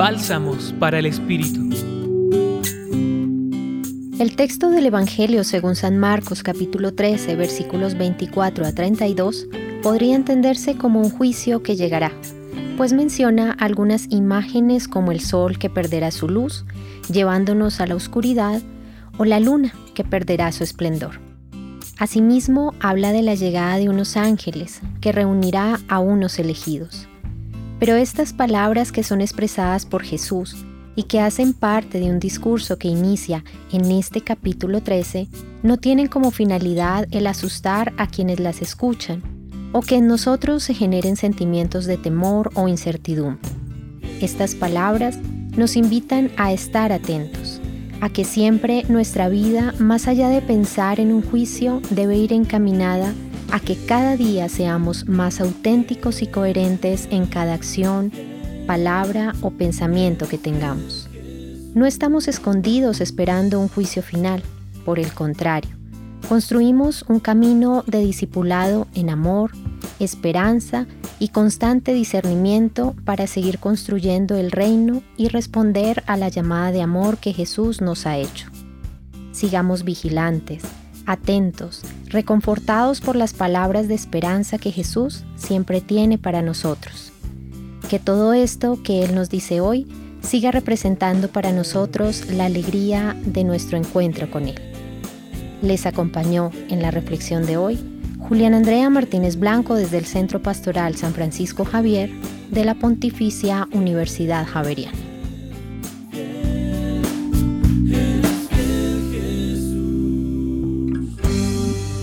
Bálsamos para el Espíritu. El texto del Evangelio según San Marcos capítulo 13 versículos 24 a 32 podría entenderse como un juicio que llegará, pues menciona algunas imágenes como el sol que perderá su luz, llevándonos a la oscuridad, o la luna que perderá su esplendor. Asimismo, habla de la llegada de unos ángeles, que reunirá a unos elegidos. Pero estas palabras que son expresadas por Jesús y que hacen parte de un discurso que inicia en este capítulo 13, no tienen como finalidad el asustar a quienes las escuchan o que en nosotros se generen sentimientos de temor o incertidumbre. Estas palabras nos invitan a estar atentos, a que siempre nuestra vida, más allá de pensar en un juicio, debe ir encaminada a que cada día seamos más auténticos y coherentes en cada acción, palabra o pensamiento que tengamos. No estamos escondidos esperando un juicio final, por el contrario, construimos un camino de discipulado en amor, esperanza y constante discernimiento para seguir construyendo el reino y responder a la llamada de amor que Jesús nos ha hecho. Sigamos vigilantes, atentos, reconfortados por las palabras de esperanza que Jesús siempre tiene para nosotros que todo esto que Él nos dice hoy siga representando para nosotros la alegría de nuestro encuentro con Él. Les acompañó en la reflexión de hoy Julián Andrea Martínez Blanco desde el Centro Pastoral San Francisco Javier de la Pontificia Universidad Javeriana.